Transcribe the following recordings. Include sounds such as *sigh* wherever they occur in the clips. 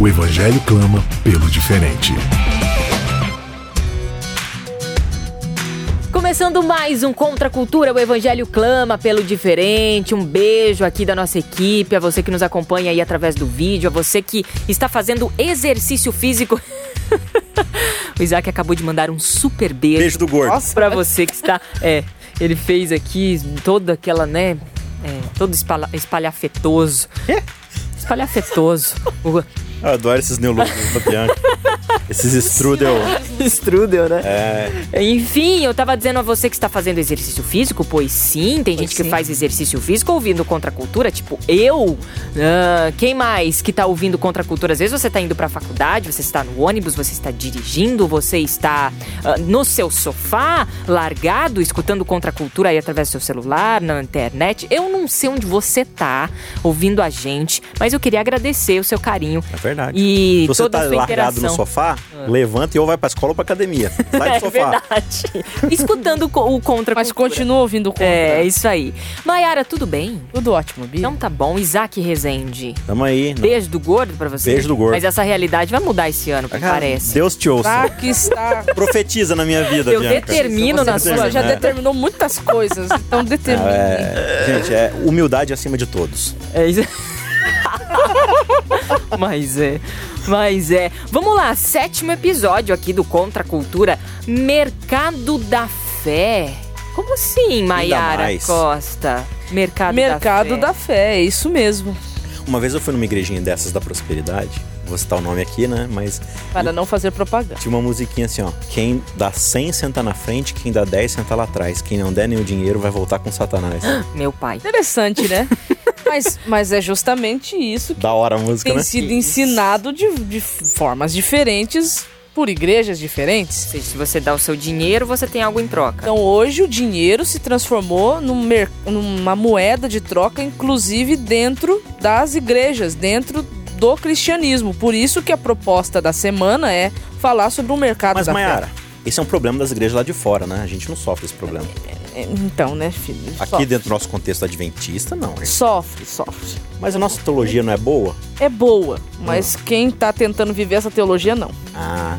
O Evangelho clama pelo diferente. Começando mais um Contra a Cultura, o Evangelho clama pelo diferente. Um beijo aqui da nossa equipe, a você que nos acompanha aí através do vídeo, a você que está fazendo exercício físico. *laughs* o Isaac acabou de mandar um super beijo. Beijo do gordo. Pra você que está. É, ele fez aqui toda aquela, né? É, todo espalha, espalhafetoso. Espalhafetoso. Eu adoro esses neologismos da Bianca. *laughs* Esses strudel. *laughs* Strudel, né? É, Enfim, eu tava dizendo a você que está fazendo exercício físico, pois sim, tem gente que sim. faz exercício físico ouvindo contra a cultura, tipo eu. Ah, quem mais que tá ouvindo contra a cultura? Às vezes você tá indo pra faculdade, você está no ônibus, você está dirigindo, você está ah, no seu sofá, largado, escutando contra a cultura aí através do seu celular, na internet. Eu não sei onde você tá ouvindo a gente, mas eu queria agradecer o seu carinho é verdade. e você toda tá a sua largado interação. no sofá, levanta e ou vai pra escola ou pra academia. Sai *laughs* do É sofá. verdade. Escutando o co- o contra Mas continua ouvindo o contra. É, isso aí. Maiara, tudo bem? Tudo ótimo, Bi. Então tá bom. Isaac Rezende. Tamo aí. Não. Beijo do gordo pra você. Beijo do gordo. Mas essa realidade vai mudar esse ano, Cara, parece. Deus te ouça. Tá que está. *laughs* Profetiza na minha vida, Eu Bianca. determino na Você sua. já É. determinou muitas coisas, então determine. É, gente, é humildade acima de todos. É isso. *laughs* Mas é. Mas é. Vamos lá, sétimo episódio aqui do Contra a Cultura Mercado da Fé. Como assim, Maiara. Costa? Mercado, Mercado da da fé, é isso mesmo. Uma vez eu fui numa igrejinha dessas da prosperidade. Vou citar o nome aqui, né? Mas Para não fazer propaganda. tinha uma musiquinha assim, ó. Quem dá 100 senta na frente, quem dá 10 senta lá atrás. Quem não der nenhum dinheiro vai voltar com Satanás. fé. *gasps* Meu pai. Interessante, né? *laughs* mas, mas é justamente isso que da hora a música, tem né? sido ensinado de, de formas diferentes por igrejas diferentes. Se se você dá o seu dinheiro, você tem algo em troca. Então hoje o dinheiro se transformou num numa moeda de troca, inclusive dentro das igrejas, dentro do cristianismo. Por isso que a proposta da semana é falar sobre o mercado Mas, da Mayara, esse é um problema das igrejas lá de fora, né? A gente não sofre esse problema. fé. Então, né, filho? Aqui Sofre. dentro do nosso contexto adventista, não. gente. Sofre, sofre. Mas a nossa teologia não é boa? É boa, mas quem tá tentando viver essa teologia, não. Ah,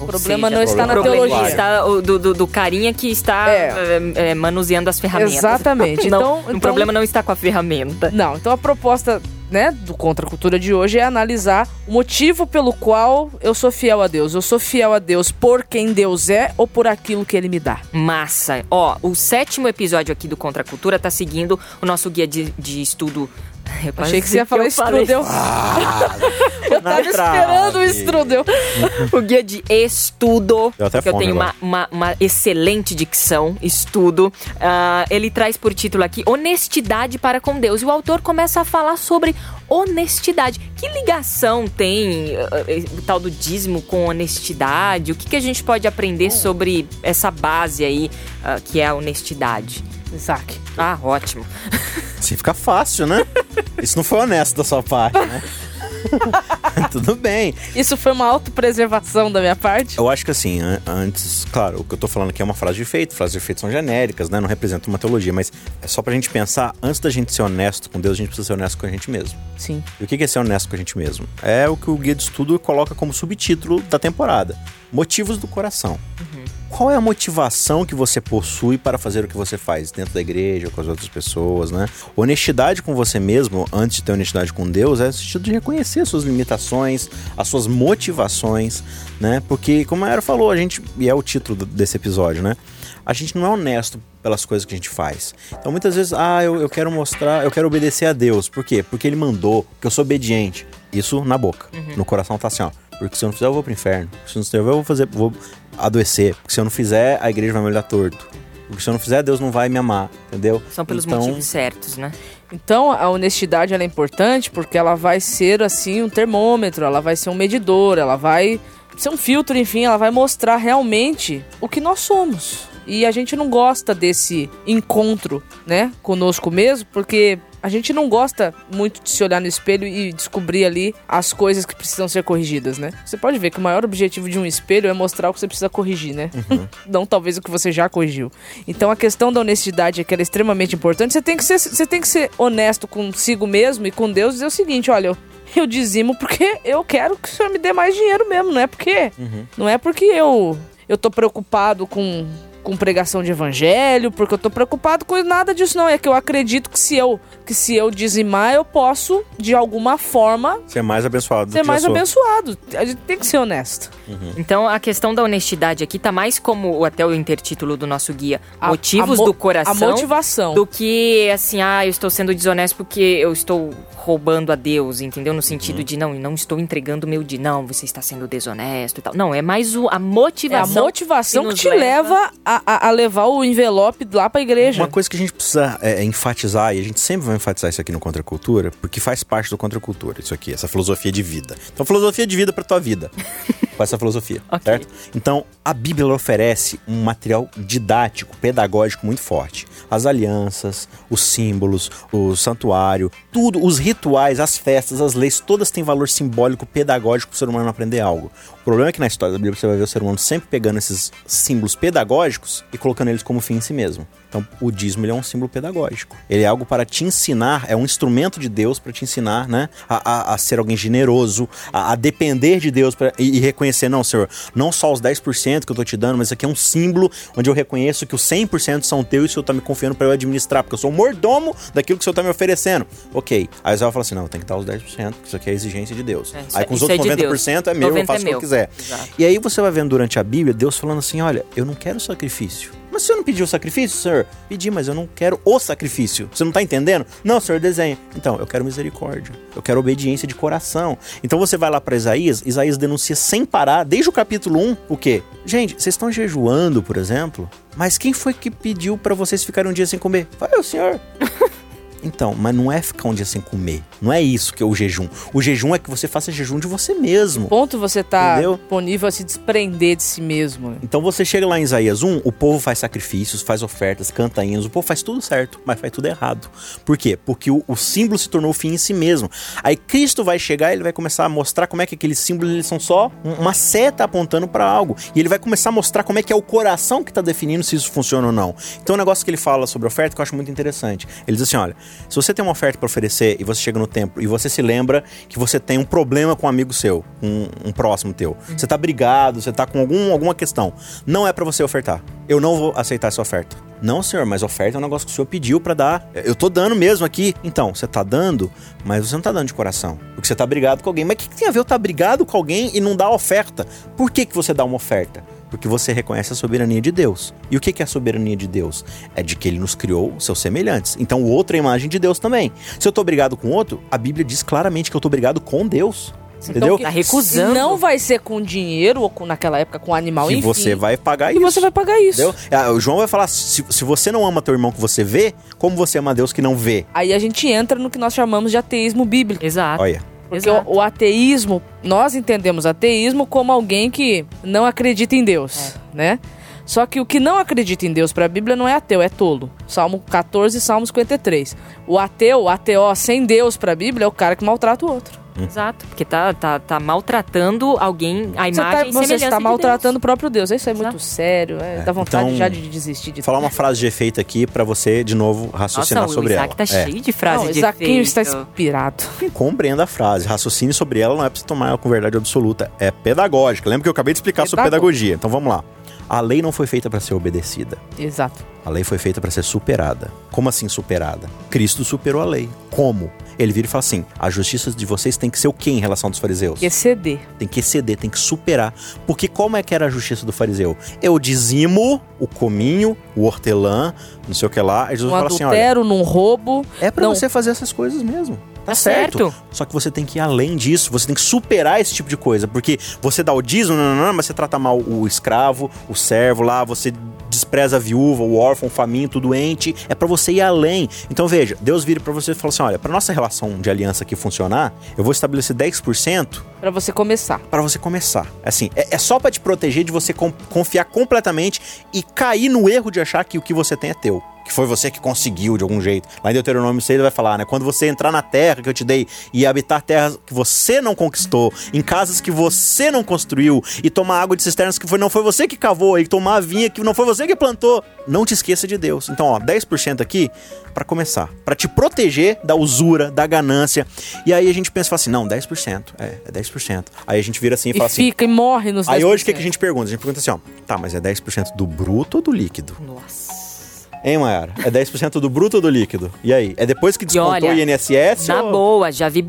O problema não está na problema teologia. está o do, do, do carinha que está É. é, é, manuseando as ferramentas. Exatamente. *laughs* Não, Então- o então- problema não está com a ferramenta. Não, então a proposta, né, do Contra Cultura de hoje é analisar o motivo pelo qual eu sou fiel a Deus. Eu sou fiel a Deus por quem Deus é ou por aquilo que ele me dá. Massa. Ó, o sétimo episódio aqui do Contra Cultura tá seguindo o nosso guia de, de estudo. Eu Achei que você ia falar eu strudel. eu tava esperando o strudel. O guia de estudo. Até que eu tenho uma, uma, uma excelente dicção, estudo. Ah, ele traz por título aqui Honestidade para com Deus. E o autor começa a falar sobre honestidade. Que ligação tem ah, eh, o tal do dízimo com honestidade? O que, que a gente pode aprender sobre essa base aí, ah, que é a honestidade? Isaac. Ah, ótimo. *laughs* assim fica fácil, né? Isso não foi honesto da sua parte, né? *laughs* Tudo bem. Isso foi uma autopreservação da minha parte? Eu acho que assim, an- antes, claro, o que eu tô falando aqui é uma frase de efeito, frases de efeito são genéricas, né? Não representam uma teologia, mas é só pra gente pensar, antes da gente ser honesto com Deus, a gente precisa ser honesto com a gente mesmo. Sim. E o que é ser honesto com a gente mesmo? É o que o guia de estudo coloca como subtítulo da temporada: Motivos do coração. Qual é a motivação que você possui para fazer o que você faz dentro da igreja, com as outras pessoas, né? Honestidade com você mesmo, antes de ter honestidade com Deus, é no sentido de reconhecer as suas limitações, as suas motivações, né? Porque, como a Era falou, a gente, e é o título desse episódio, né? A gente não é honesto pelas coisas que a gente faz. Então, muitas vezes, ah, eu, eu quero mostrar, eu quero obedecer a Deus. Por quê? Porque ele mandou, porque eu sou obediente. Isso na boca. No coração tá assim, ó. Porque se eu não fizer, eu vou pro inferno. Se eu não fizer, eu vou fazer, vou adoecer. Porque se eu não fizer, a igreja vai me olhar torto. Porque se eu não fizer, Deus não vai me amar, entendeu? São pelos Então, motivos certos, né? Então, a honestidade ela é importante porque ela vai ser assim um termômetro, ela vai ser um medidor, ela vai ser um filtro, enfim, ela vai mostrar realmente o que nós somos. E a gente não gosta desse encontro, né, conosco mesmo, porque a gente não gosta muito de se olhar no espelho e descobrir ali as coisas que precisam ser corrigidas, né? Você pode ver que o maior objetivo de um espelho é mostrar o que você precisa corrigir, né? Uhum. *laughs* não talvez o que você já corrigiu. Então a questão da honestidade é que ela é extremamente importante. Você tem que ser, você tem que ser honesto consigo mesmo e com Deus e dizer o seguinte, olha, eu eu dizimo porque eu quero que o senhor me dê mais dinheiro mesmo, não é porque Uhum. não é porque eu eu tô preocupado com com pregação de evangelho, porque eu tô preocupado com nada disso não, é que eu acredito que se eu que se eu dizimar eu posso de alguma forma Ser mais abençoado. do ser que mais abençoado. A gente tem que ser honesto. Então a questão da honestidade aqui tá mais como até o intertítulo do nosso guia, A- motivos a mo- do coração. A motivação. Do que assim, ah, eu estou sendo desonesto porque eu estou roubando a Deus, entendeu? No Uhum. sentido de não, não estou entregando meu de não, você está sendo desonesto e tal. Não, é mais o, a É a motivação. motivação que que, te leva- leva a, a- a levar o envelope lá pra igreja. Uma coisa que a gente precisa é, enfatizar, e a gente sempre vai enfatizar isso aqui no Contra a Cultura, porque faz parte do Contra a Cultura, isso aqui, essa filosofia de vida. Então, filosofia de vida pra tua vida. *laughs* Com essa filosofia, Ok. certo? Então, a Bíblia oferece um material didático, pedagógico muito forte. As alianças, os símbolos, o santuário, tudo, os rituais, as festas, as leis, todas têm valor simbólico, pedagógico para o ser humano aprender algo. O problema é que na história da Bíblia você vai ver o ser humano sempre pegando esses símbolos pedagógicos e colocando eles como fim em si mesmo. Então, o dízimo é um símbolo pedagógico. Ele é algo para te ensinar, é um instrumento de Deus para te ensinar, né? A, a- a ser alguém generoso, a, a depender de Deus pra, e, e reconhecer, não, Senhor, não só os 10% que eu tô te dando, mas isso aqui é um símbolo onde eu reconheço que os 100% são teus e o Senhor tá me confiando para eu administrar, porque eu sou o mordomo daquilo que o Senhor tá me oferecendo. Ok. Aí vai falar assim, não, tem que dar os 10%, porque isso aqui é exigência de Deus. É, Aí é- com os é outros de Deus. 90% é meu, eu 90 faço o é que eu quiser. Exato. E aí você vai vendo durante a Bíblia Deus falando assim: olha, eu não quero sacrifício. Mas o senhor não pediu o sacrifício, senhor? Pedi, mas eu não quero o sacrifício. Você não tá entendendo? Não, senhor, desenha. Então, eu quero misericórdia. Eu quero obediência de coração. Então você vai lá para Isaías, Isaías denuncia sem parar, desde o capítulo 1, o quê? Gente, vocês estão jejuando, por exemplo, mas quem foi que pediu para vocês ficarem um dia sem comer? Foi o senhor. *laughs* Então, mas não é ficar um dia sem comer. Não é isso que é o jejum. O jejum é que você faça jejum de você mesmo. Ponto você tá Entendeu? disponível a se desprender de si mesmo. né? Então você chega lá em Isaías 1, o povo faz sacrifícios, faz ofertas, canta hinos, o povo faz tudo certo, mas faz tudo errado. Por quê? Porque o, o símbolo se tornou o fim em si mesmo. Aí Cristo vai chegar e ele vai começar a mostrar como é que aqueles símbolos eles são só um- uma seta apontando para algo. E ele vai começar a mostrar como é que é o coração que tá definindo se isso funciona ou não. Então um negócio que ele fala sobre oferta que eu acho muito interessante. Ele diz assim, olha, se você tem uma oferta para oferecer e você chega no templo e você se lembra que você tem um problema com um amigo seu, um, um próximo teu. Você tá brigado, você tá com algum, alguma questão. Não é para você ofertar. Eu não vou aceitar essa oferta. Não, senhor, mas oferta é um negócio que o senhor pediu para dar. Eu tô dando mesmo aqui. Então, você tá dando, mas você não tá dando de coração. Porque você tá brigado com alguém. Mas o que, que tem a ver eu tá brigado com alguém e não dar oferta? Por que, que você dá uma oferta? Porque você reconhece a soberania de Deus. E o que é a soberania de Deus? É de que ele nos criou seus semelhantes. Então o outro é a imagem de Deus também. Se eu tô brigado com outro, a Bíblia diz claramente que eu tô brigado com Deus. Entendeu? Tá recusando. Não vai ser com dinheiro ou com, naquela época com animal, que enfim. você vai pagar E isso. você vai pagar isso. Entendeu? Ah, O João vai falar: se, se você não ama teu irmão que você vê, como você ama Deus que não vê? Aí a gente entra no que nós chamamos de ateísmo bíblico. Exato. Olha. Porque o, o ateísmo, nós entendemos ateísmo como alguém que não acredita em Deus, É. né? Só que o que não acredita em Deus para a Bíblia não é ateu, é tolo. Salmo 14 e Salmo 53. O ateu, o ateu sem Deus para a Bíblia é o cara que maltrata o outro. Exato. Porque tá, tá, tá maltratando alguém, a Você imagem tá, e você está de maltratando o próprio Deus. Isso é muito Exato. sério, é, dá vontade então, já de desistir de Vou falar uma frase de efeito aqui pra você, de novo, raciocinar Nossa, o sobre Isaac ela. tá É. cheio de frase Não, de está efeito. inspirado. Compreenda a frase. Raciocine sobre ela não é pra você tomar ela com verdade absoluta. É pedagógica. Lembra que eu acabei de explicar sobre Pedagogo. pedagogia. Então vamos lá. A lei não foi feita pra ser obedecida. Exato. A lei foi feita pra ser superada. Como assim superada? Cristo superou a lei. Como? Ele vira e fala assim: a justiça de vocês tem que ser o quê em relação dos fariseus? Exceder. Tem que exceder, tem que superar. Porque como é que era a justiça do fariseu? Eu dizimo o cominho, o hortelã, não sei o que lá. Aí Jesus Um fala assim: olha, num roubo. é não. você fazer essas coisas mesmo. Tá certo. certo. Só que você tem que ir além disso, você tem que superar esse tipo de coisa. Porque você dá o dízimo, não, não, não, mas você trata mal o escravo, o servo lá, você despreza a viúva, o órfão, o faminto, o doente. É pra você ir além. Então veja, Deus vira pra você e fala assim: olha, pra nossa relação de aliança aqui funcionar, eu vou estabelecer 10% Pra você começar. Pra você começar. Assim, é, é só pra te proteger de você com- confiar completamente e cair no erro de achar que o que você tem é teu. Que foi você que conseguiu de algum jeito. Lá em Deuteronômio 6 ele vai falar, né? Quando você entrar na terra que eu te dei e habitar terras que você não conquistou, em casas que você não construiu, e tomar água de cisternas que foi, não foi você que cavou, e tomar vinha que não foi você que plantou, não te esqueça de Deus. Então, ó, 10% aqui pra começar. Pra te proteger da usura, da ganância. E aí a gente pensa e fala assim: não, 10%. É, é 10%. Aí a gente vira assim e E fala assim. fica e morre nos Aí 10%. hoje o que, que a gente pergunta? A gente pergunta assim, ó, tá, mas é 10% do bruto ou do líquido? Nossa. Hein, Mayara? É 10% do bruto ou do líquido? E aí? É depois que descontou olha, o INSS? Na ou... boa, já vi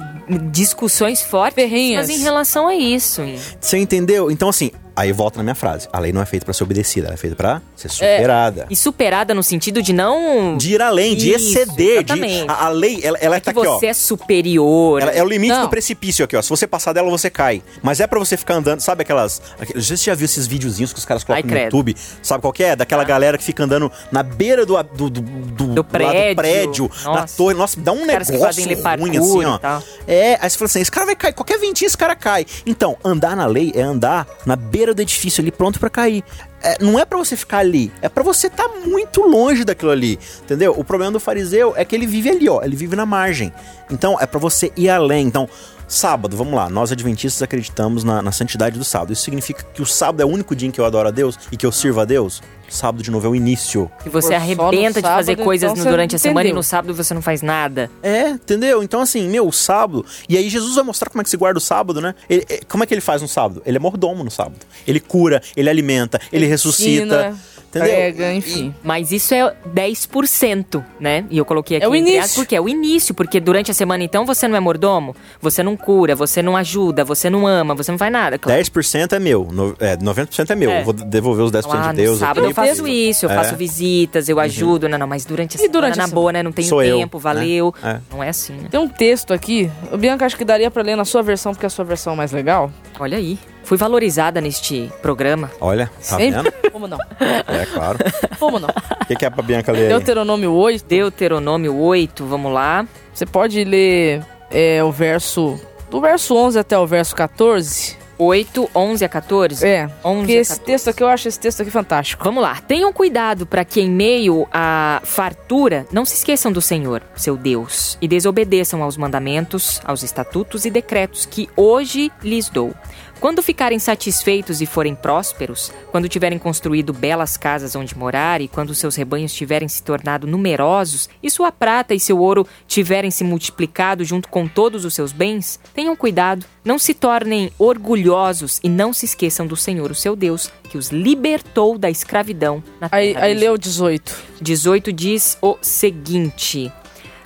discussões fortes Ferrinhas. em relação a isso. Você entendeu? Então, assim, aí volta na minha frase. A lei não é feita pra ser obedecida, ela é feita pra ser superada. E superada no sentido de não. De ir além, de Isso, exceder. De, a, a lei, ela, ela que tá aqui, ó. você é superior. Ela é o limite Não. do precipício aqui, ó. Se você passar dela, você cai. Mas é pra você ficar andando, sabe aquelas. Você já viu esses videozinhos que os caras colocam Ai, no credo. YouTube? Sabe qual que é? Daquela galera que fica andando na beira do, do, do, do, Do prédio. prédio na torre. Nossa, dá um Os negócio ruim assim, ó. tal. É, aí você fala assim: esse cara vai cair, qualquer ventinho esse cara cai. Então, andar na lei é andar na beira do edifício ali, pronto pra cair. É, não é pra você ficar ali, é pra você estar muito longe daquilo ali, entendeu? O problema do fariseu é que ele vive ali, ó, ele vive na margem. Então, é pra você ir além. Então, sábado, vamos lá, nós adventistas acreditamos na, na santidade do sábado. Isso significa que o sábado é o único dia em que eu adoro a Deus e que eu sirvo a Deus? Sábado, de novo, é o início. Que você no arrebenta de fazer sábado, coisas então no- durante a semana e no sábado você não faz nada. É, entendeu? Então, assim, meu, o sábado. E aí, Jesus vai mostrar como é que se guarda o sábado, né? Ele- é, como é que ele faz no sábado? Ele é mordomo no sábado. Ele cura, ele alimenta, ele, ressuscita. Ensina, Entendeu? Prega, enfim. Mas isso é 10%, né? E eu coloquei aqui É o entre início. porque é o início, porque durante a semana então você não é mordomo, você não cura, você não ajuda, você não ama, você não faz nada. Claro. 10% é meu, no, é, 90% é meu. É. Eu vou devolver os 10% Ah, de Deus. no sábado aqui. eu faço isso, eu É. faço visitas, eu ajudo. Não, não, mas durante a semana, durante a na semana? boa, né? Não tenho Sou eu, tempo, né? valeu. É. Não é assim, né? Tem um texto aqui, o Bianca acho que daria pra ler na sua versão, porque a sua versão é mais legal. Olha aí. Fui valorizada neste programa. Olha, tá Sempre. vendo? *laughs* Como não? É, claro. Como não? O que, que é pra Bianca ler? Deuteronômio 8, Deuteronômio 8, vamos lá. você pode ler é, o verso... Do verso 11 até o verso 14. 8, 11 a 14. É, 11 porque a esse 14. texto aqui, eu acho esse texto aqui fantástico. Vamos lá. Tenham cuidado para que em meio à fartura não se esqueçam do Senhor, seu Deus, e desobedeçam aos mandamentos, aos estatutos e decretos que hoje lhes dou. Quando ficarem satisfeitos e forem prósperos, quando tiverem construído belas casas onde morar e quando seus rebanhos tiverem se tornado numerosos e sua prata e seu ouro tiverem se multiplicado junto com todos os seus bens, tenham cuidado, não se tornem orgulhosos e não se esqueçam do Senhor, o seu Deus, que os libertou da escravidão na Aí, terra aí leu o 18. 18 diz o seguinte: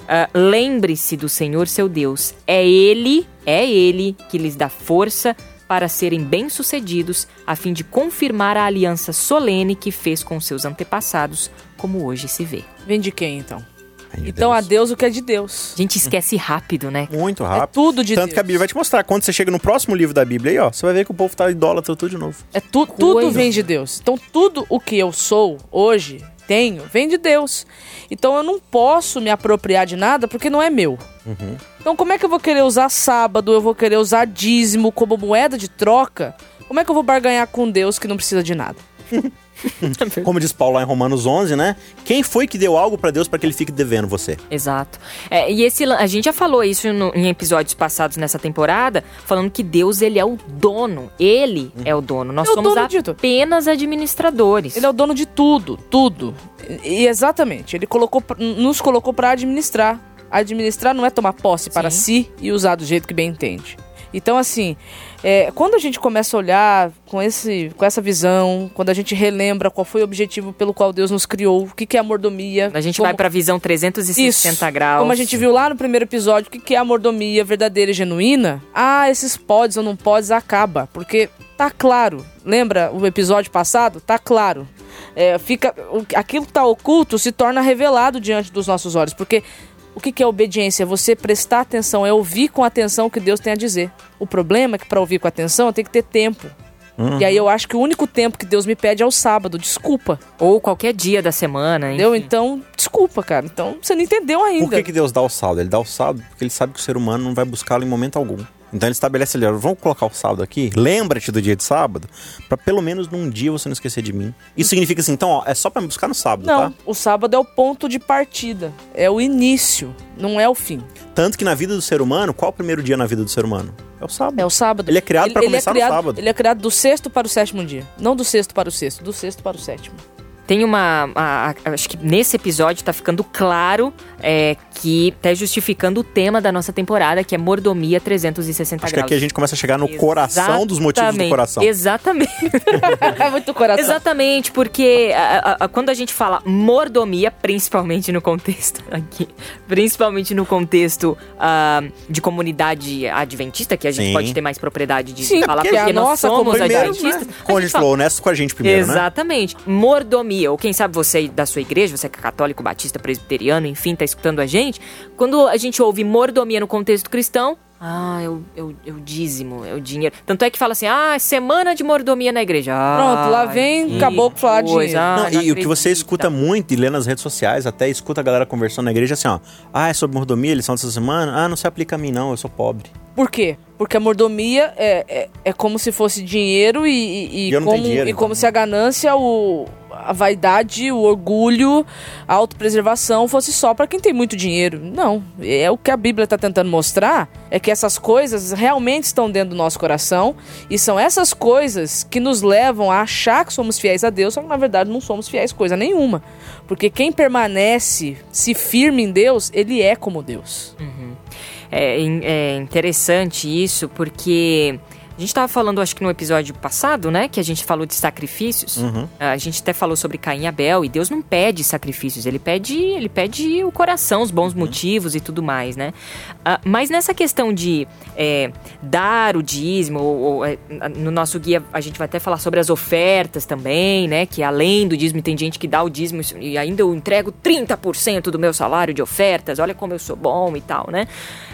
ah, Lembre-se do Senhor seu Deus. É Ele, é Ele que lhes dá força para serem bem-sucedidos, a fim de confirmar a aliança solene que fez com seus antepassados, como hoje se vê. Vem de quem, então? Meu Então, a Deus. Deus o que é de Deus. A gente esquece rápido, né? Muito É rápido. tudo de Tanto Deus. que a Bíblia vai te mostrar. Quando você chega no próximo livro da Bíblia aí, ó, você vai ver que o povo tá idólatra tudo de novo. É tu, tudo vem de Deus. Então tudo o que eu sou hoje, tenho, vem de Deus. Então eu não posso me apropriar de nada porque não é meu. Então como é que eu vou querer usar sábado, eu vou querer usar dízimo como moeda de troca? Como é que eu vou barganhar com Deus que não precisa de nada? *laughs* *laughs* Como diz Paulo lá em Romanos 11, né? Quem foi que deu algo pra Deus pra que ele fique devendo você? Exato. É, e esse, a gente já falou isso no- em episódios passados nessa temporada, falando que Deus ele é o dono. Ele é o dono. Nós É somos dono apenas administradores. Ele é o dono de tudo, tudo. E exatamente, ele colocou, nos colocou para administrar. Administrar não é tomar posse para Sim. si e usar do jeito que bem entende. Então, assim, é, quando a gente começa a olhar com, esse, com essa visão, quando a gente relembra qual foi o objetivo pelo qual Deus nos criou, o que, que é a mordomia. A gente como- vai pra visão 360 Isso. graus. Como a gente viu lá no primeiro episódio, o que que é a mordomia verdadeira e genuína? Ah, esses podes ou não podes acaba. Porque tá claro. Lembra o episódio passado? Tá claro. É, fica, aquilo que tá oculto se torna revelado diante dos nossos olhos. Porque o que que é obediência? É você prestar atenção, é ouvir com atenção o que Deus tem a dizer. O problema é que para ouvir com atenção eu tenho que ter tempo. E aí eu acho que o único tempo que Deus me pede é o sábado. Desculpa. Ou qualquer dia da semana, hein? Entendeu? Então, desculpa, cara. Então, você não entendeu ainda. Por que, que Deus dá o sábado? Ele dá o sábado porque ele sabe que o ser humano não vai buscá-lo em momento algum. Então ele estabelece ali, vamos colocar o sábado aqui, lembra-te do dia de sábado, pra pelo menos num dia você não esquecer de mim. Isso significa assim, então, ó, é só pra me buscar no sábado, Não, tá? o sábado é o ponto de partida. É o início, não é o fim. Tanto que na vida do ser humano, qual é o primeiro dia na vida do ser humano? É o sábado. É o sábado. Ele é criado pra começar no criado- sábado. Ele é criado do sexto para o sétimo dia. Não do sexto para o sexto, do sexto para o sétimo. Tem uma. a- a- acho que nesse episódio tá ficando claro é, que tá justificando o tema da nossa temporada, que é mordomia 360 Acho que graus. aqui a gente começa a chegar no coração dos motivos do Exatamente. coração. Exatamente. *laughs* É muito coração. Exatamente, porque a- a- a- quando a gente fala mordomia, principalmente no contexto *laughs* aqui, principalmente no contexto ah, de comunidade adventista, que a gente Sim. pode ter mais propriedade de Sim, falar, porque porque, a nós nossa somos comunidade- Primeiro, adventistas. né? Como a gente fala- falou, honesto com a gente primeiro, né? Exatamente. Mordomia, ou quem sabe você da sua igreja, você que é católico, batista, presbiteriano, enfim, tá escutando a gente. Quando a gente ouve mordomia no contexto cristão, ah, eu, eu, eu dízimo, é o dinheiro. Tanto é que fala assim, ah, semana de mordomia na igreja. Pronto, lá Ah, vem caboclo falar dinheiro. ah, Não, não e o que você escuta muito e lê nas redes sociais, até escuta a galera conversando na igreja assim, ó. Ah, é sobre mordomia, lição dessa semana? Ah, não se aplica a mim não, eu sou pobre. Por quê? Porque a mordomia é, é, é como se fosse dinheiro e, e, E não como, dinheiro, e então. como se a ganância, o, a vaidade, o orgulho, a autopreservação fosse só pra quem tem muito dinheiro. Não. É o que a Bíblia tá tentando mostrar é que essas coisas realmente estão dentro do nosso coração e são essas coisas que nos levam a achar que somos fiéis a Deus, só que na verdade não somos fiéis coisa nenhuma. Porque quem permanece, se firme em Deus, ele é como Deus. É, in- é interessante isso, porque a gente tava falando, acho que no episódio passado, né? Que a gente falou de sacrifícios. Uhum. A gente até falou sobre Caim e Abel, e Deus não pede sacrifícios, ele pede, ele pede o coração, os bons motivos e tudo mais, né? Ah, mas nessa questão de é, dar o dízimo, ou, ou, é, no nosso guia a gente vai até falar sobre as ofertas também, né? Que além do dízimo, tem gente que dá o dízimo e ainda eu entrego 30% do meu salário de ofertas, olha como eu sou bom e tal, né?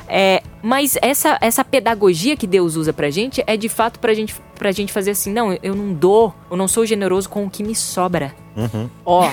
É, mas essa, essa pedagogia que Deus usa pra gente é de fato pra gente, pra gente fazer assim, não, eu não dou, eu não sou generoso com o que me sobra. Uhum. Ó,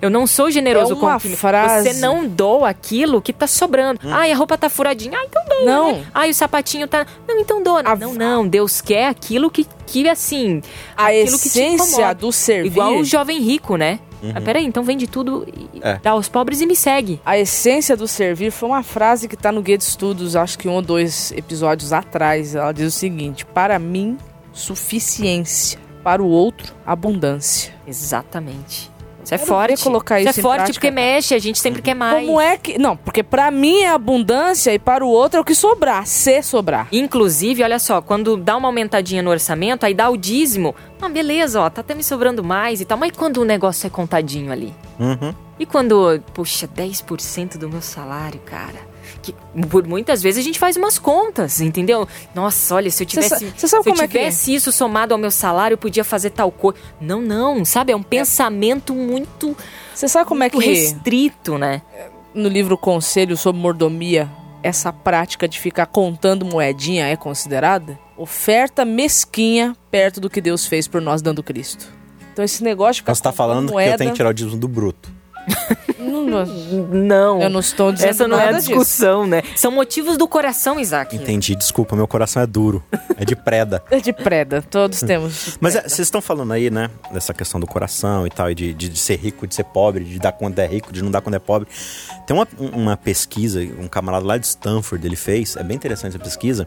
Eu não sou generoso É com uma o que me... frase. Você não doa aquilo que tá sobrando. Ai, a roupa tá furadinha. Ah, então doa, Não. né? Ai, o sapatinho tá... Não, então doa. A- Não, não. Deus quer aquilo que, que assim... a aquilo que te essência do servir. Igual o jovem rico, né? Ah, peraí, então vende tudo e É. dá aos pobres e me segue. A essência do servir foi uma frase que tá no Guia de Estudos, acho que um ou dois episódios atrás. Ela diz o seguinte: Para mim, suficiência. Para o outro, abundância. Exatamente. Isso é forte. colocar isso isso é forte prática, porque mexe, a gente sempre quer mais. Como é que. Não, porque para mim é abundância e para o outro é o que sobrar, se sobrar. Inclusive, olha só, quando dá uma aumentadinha no orçamento, aí dá o dízimo. Ah, beleza, ó, tá até me sobrando mais e tal. Mas e quando o negócio é contadinho ali? Uhum. E quando, puxa, 10% do meu salário, cara? Que por muitas vezes a gente faz umas contas, entendeu? Nossa, olha, se eu tivesse, você sabe se eu é que é? tivesse isso somado ao meu salário, eu podia fazer tal coisa. Não, não, sabe? É um pensamento muito, Você sabe como é muito que restrito, né? no livro Conselho sobre Mordomia essa prática de ficar contando moedinha é considerada? Oferta mesquinha perto do que Deus fez por nós dando Cristo. Então esse negócio de ficar você tá contando falando que eu moeda, tenho que tirar o dízimo do bruto. Não, eu não estou dizendo Essa não é a disso. discussão, né? São motivos do coração, Isaac. Entendi, desculpa, meu coração é duro. É de preda. *laughs* É de preda, todos temos. de Mas é, vocês estão falando aí, né, dessa questão do coração e tal, e de, de, de ser rico, de ser pobre, de dar quando é rico, de não dar quando é pobre. Tem uma, uma pesquisa, um camarada lá de Stanford, ele fez, é bem interessante essa pesquisa,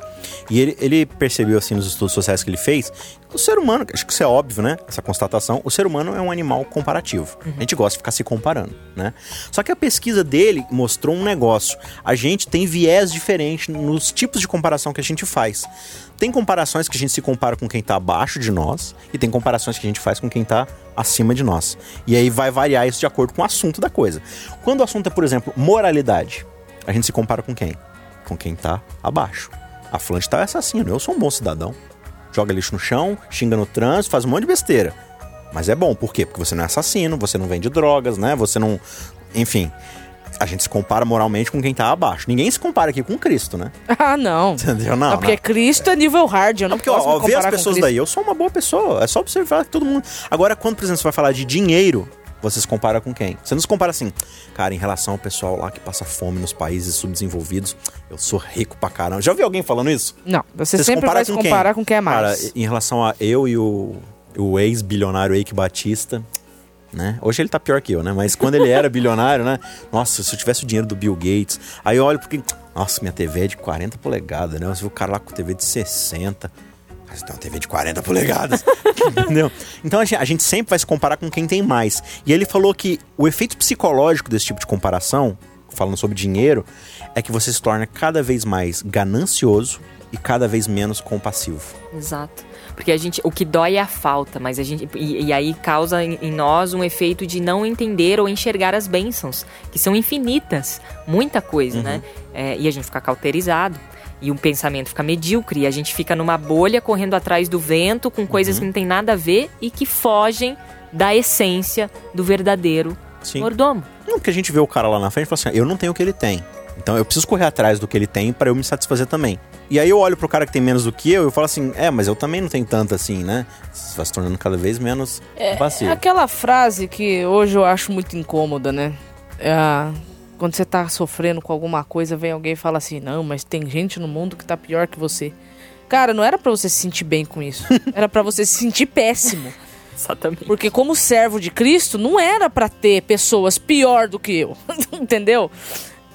e ele, ele percebeu, assim, nos estudos sociais que ele fez, que o ser humano, acho que isso é óbvio, né, essa constatação, o ser humano é um animal comparativo. A gente gosta de ficar se comparando, né? Só que a pesquisa dele mostrou um negócio. A gente tem viés diferente nos tipos de comparação que a gente faz. Tem comparações que a gente se compara com quem tá abaixo de nós e tem comparações que a gente faz com quem tá acima de nós. E aí vai variar isso de acordo com o assunto da coisa. Quando o assunto é, por exemplo, moralidade, a gente se compara com quem? Com quem tá abaixo. A fulante tá assassino, eu sou um bom cidadão. Joga lixo no chão, xinga no trânsito, faz um monte de besteira. Mas é bom, por quê? Porque você não é assassino, você não vende drogas, né? Você não. Enfim. a gente se compara moralmente com quem tá abaixo. Ninguém se compara aqui com Cristo, né? *laughs* Ah, não. Entendeu? Não, Não, porque não. Cristo é nível hard, eu não, Não, porque posso ó, vê as pessoas daí, eu sou uma boa pessoa. É só observar que todo mundo. Agora, quando, por exemplo, você vai falar de dinheiro, você se compara com quem? Você não se compara assim, cara, em relação ao pessoal lá que passa fome nos países subdesenvolvidos, eu sou rico pra caramba. Já ouviu alguém falando isso? Não, você, se sempre compara vai se comparar com quem é mais. Cara, em relação a eu e o, o ex-bilionário Eike Batista, né? Hoje ele tá pior que eu, né? Mas quando ele era bilionário, né? Nossa, se eu tivesse o dinheiro do Bill Gates. Aí eu olho porque. Nossa, minha TV é de 40 polegadas, né? Você vê o cara lá com TV de 60. Mas tem uma TV de 40 polegadas. *laughs* Entendeu? Então a gente, a gente sempre vai se comparar com quem tem mais. E ele falou que o efeito psicológico desse tipo de comparação, falando sobre dinheiro, é que você se torna cada vez mais ganancioso e cada vez menos compassivo. Exato. Porque a gente, o que dói é a falta, mas a gente e, e aí causa em, em nós um efeito de não entender ou enxergar as bênçãos, que são infinitas, muita coisa, né? É, e a gente fica cauterizado. E o pensamento fica medíocre, e a gente fica numa bolha correndo atrás do vento com coisas que não tem nada a ver e que fogem da essência do verdadeiro Sim. mordomo. Não, porque a gente vê o cara lá na frente e fala assim: eu não tenho o que ele tem. Então eu preciso correr atrás do que ele tem para eu me satisfazer também. E aí eu olho pro cara que tem menos do que eu e eu falo assim: é, mas eu também não tenho tanto assim, né? Você vai se tornando cada vez menos É passivo. aquela frase que hoje eu acho muito incômoda, né? É a- quando você tá sofrendo com alguma coisa, vem alguém e fala assim: Não, mas tem gente no mundo que tá pior que você. Cara, não era pra você se sentir bem com isso. *laughs* Era pra você se sentir péssimo. Exatamente. Porque como servo de Cristo, não era pra ter pessoas pior do que eu. *laughs* Entendeu?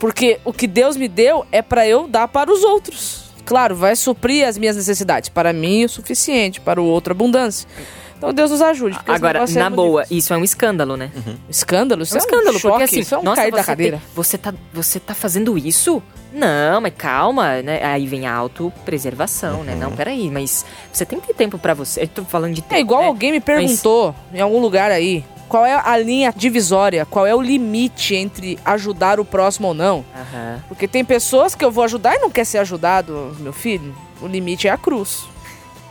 Porque o que Deus me deu é pra eu dar para os outros. Claro, vai suprir as minhas necessidades. Para mim, o suficiente. Para o outro, abundância. Então Deus nos ajude. Agora, é na boa, difícil. isso é um escândalo, né? Escândalo? Isso É um escândalo, choque, porque assim, isso é um nossa, cair você, da cadeira. tem- você, tá, você tá fazendo isso? Não, mas calma, né? Aí vem a autopreservação, né? Não, peraí, mas você tem que ter tempo pra você. Eu tô falando de tempo, É igual né? alguém me perguntou em algum lugar aí. Qual é a linha divisória? Qual é o limite entre ajudar o próximo ou não? Aham. Porque tem pessoas que eu vou ajudar e não quer ser ajudado, meu filho. O limite é a cruz.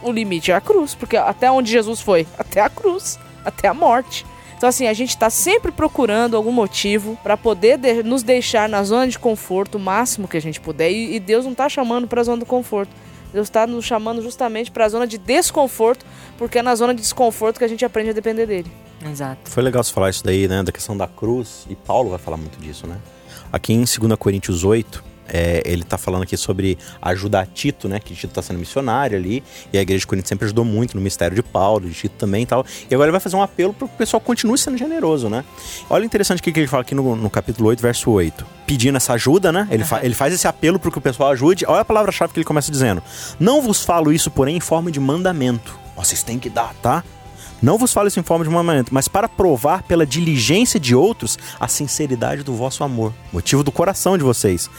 O limite é a cruz, porque até onde Jesus foi? *laughs* Até a cruz, até a morte. Então assim, a gente tá sempre procurando algum motivo pra poder de- nos deixar na zona de conforto o máximo que a gente puder. E, e Deus não tá chamando pra zona do conforto. Deus tá nos chamando justamente pra zona de desconforto, porque é na zona de desconforto que a gente aprende a depender dele. Exato. Foi legal você falar isso daí, né? Da questão da cruz. E Paulo vai falar muito disso, né? Aqui em 2 Coríntios 8, é, ele tá falando aqui sobre ajudar Tito, né? Que Tito tá sendo missionário ali. E a igreja de Corinto sempre ajudou muito no mistério de Paulo, de Tito também e tal. E agora ele vai fazer um apelo para o pessoal continue sendo generoso, né? Olha o interessante o que que ele fala aqui no, no capítulo 8, verso 8. Pedindo essa ajuda, né? Ele, fa- ele faz esse apelo para que o pessoal ajude. Olha a palavra-chave que ele começa dizendo. Não vos falo isso, porém, em forma de mandamento. Ó, Vocês têm que dar, tá? Não vos falo isso em forma de mandamento, mas para provar pela diligência de outros a sinceridade do vosso amor, motivo do coração de vocês.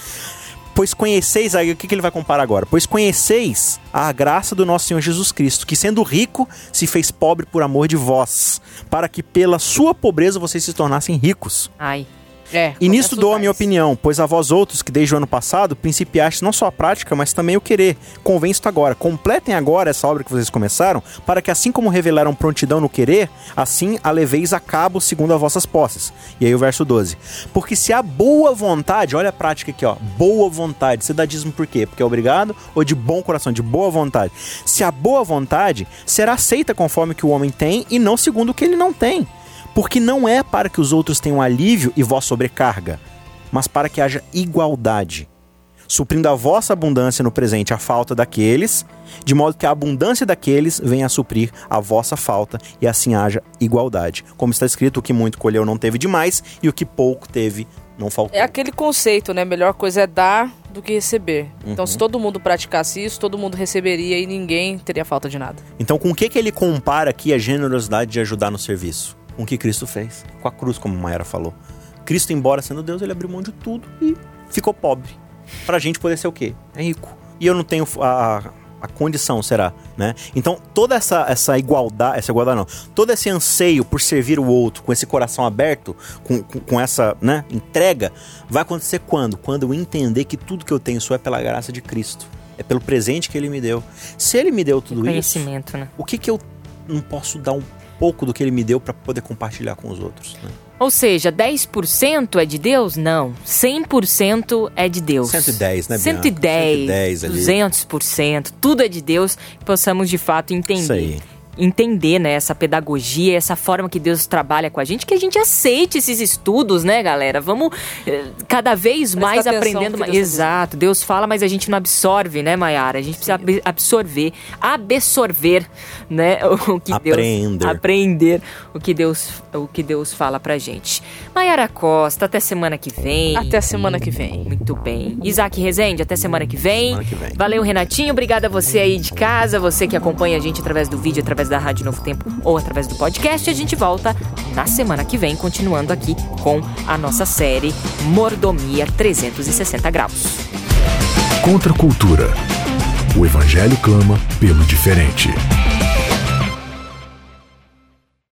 Pois conheceis, aí o que, que ele vai comparar agora? Pois conheceis a graça do nosso Senhor Jesus Cristo, que sendo rico, se fez pobre por amor de vós, para que pela sua pobreza vocês se tornassem ricos. Ai. É. E começa dou a minha opinião, pois a vós outros que desde o ano passado principiastes não só a prática, mas também o querer. Convenço agora, completem agora essa obra que vocês começaram, para que assim como revelaram prontidão no querer, assim a leveis a cabo segundo as vossas posses. E aí o verso 12. Porque se há boa vontade, olha a prática aqui, ó, boa vontade. Você dá dízimo por quê? Porque é obrigado ou de bom coração, de boa vontade? Se há boa vontade, será aceita conforme que o homem tem e não segundo o que ele não tem. Porque não é para que os outros tenham alívio e vós sobrecarga, mas para que haja igualdade, suprindo a vossa abundância no presente a falta daqueles, de modo que a abundância daqueles venha a suprir a vossa falta e assim haja igualdade. Como está escrito, o que muito colheu não teve demais e o que pouco teve não faltou. É aquele conceito, né? Melhor coisa é dar do que receber. Uhum. Então, se todo mundo praticasse isso, todo mundo receberia e ninguém teria falta de nada. Então, com o que, que ele compara aqui a generosidade de ajudar no serviço? Com o que Cristo fez. Com a cruz, como a Mayara falou. Cristo, embora sendo Deus, ele abriu mão de tudo e ficou pobre. Pra gente poder ser o quê? É rico. E eu não tenho a, a condição, será? Né? Então, toda essa, essa igualdade, essa igualdade não, todo esse anseio por servir o outro, com esse coração aberto, com, com, com essa né, entrega, vai acontecer quando? Quando eu entender que tudo que eu tenho só é pela graça de Cristo. É pelo presente que ele me deu. Se ele me deu tudo isso, Conhecimento, né? o que que eu não posso dar um pouco do que ele me deu para poder compartilhar com os outros, né? Ou seja, 10% é de Deus? Não. 100% é de Deus. 110, né, Bianca? 110, 110 ali. 200%. Tudo é de Deus. Que possamos, de fato, entender. Isso aí. Entender, né, essa pedagogia, essa forma que Deus trabalha com a gente, que a gente aceite esses estudos, né, galera? Vamos eh, cada vez Presta mais aprendendo. Deus tá. Exato. Deus fala, mas a gente não absorve, né, Mayara? A gente precisa ab- absorver, absorver, né, *laughs* o que Aprender. Deus aprender o que Deus o que Deus fala pra gente. Mayara Costa, até semana que vem. Até a semana que vem. Muito bem. Isaac Rezende, até semana que vem. Semana que vem. Valeu, Renatinho. Obrigada a você aí de casa, você que acompanha a gente através do vídeo, através da Rádio Novo Tempo ou através do podcast. A gente volta na semana que vem, continuando aqui com a nossa série Mordomia 360 Graus. Contra a cultura. O Evangelho clama pelo diferente.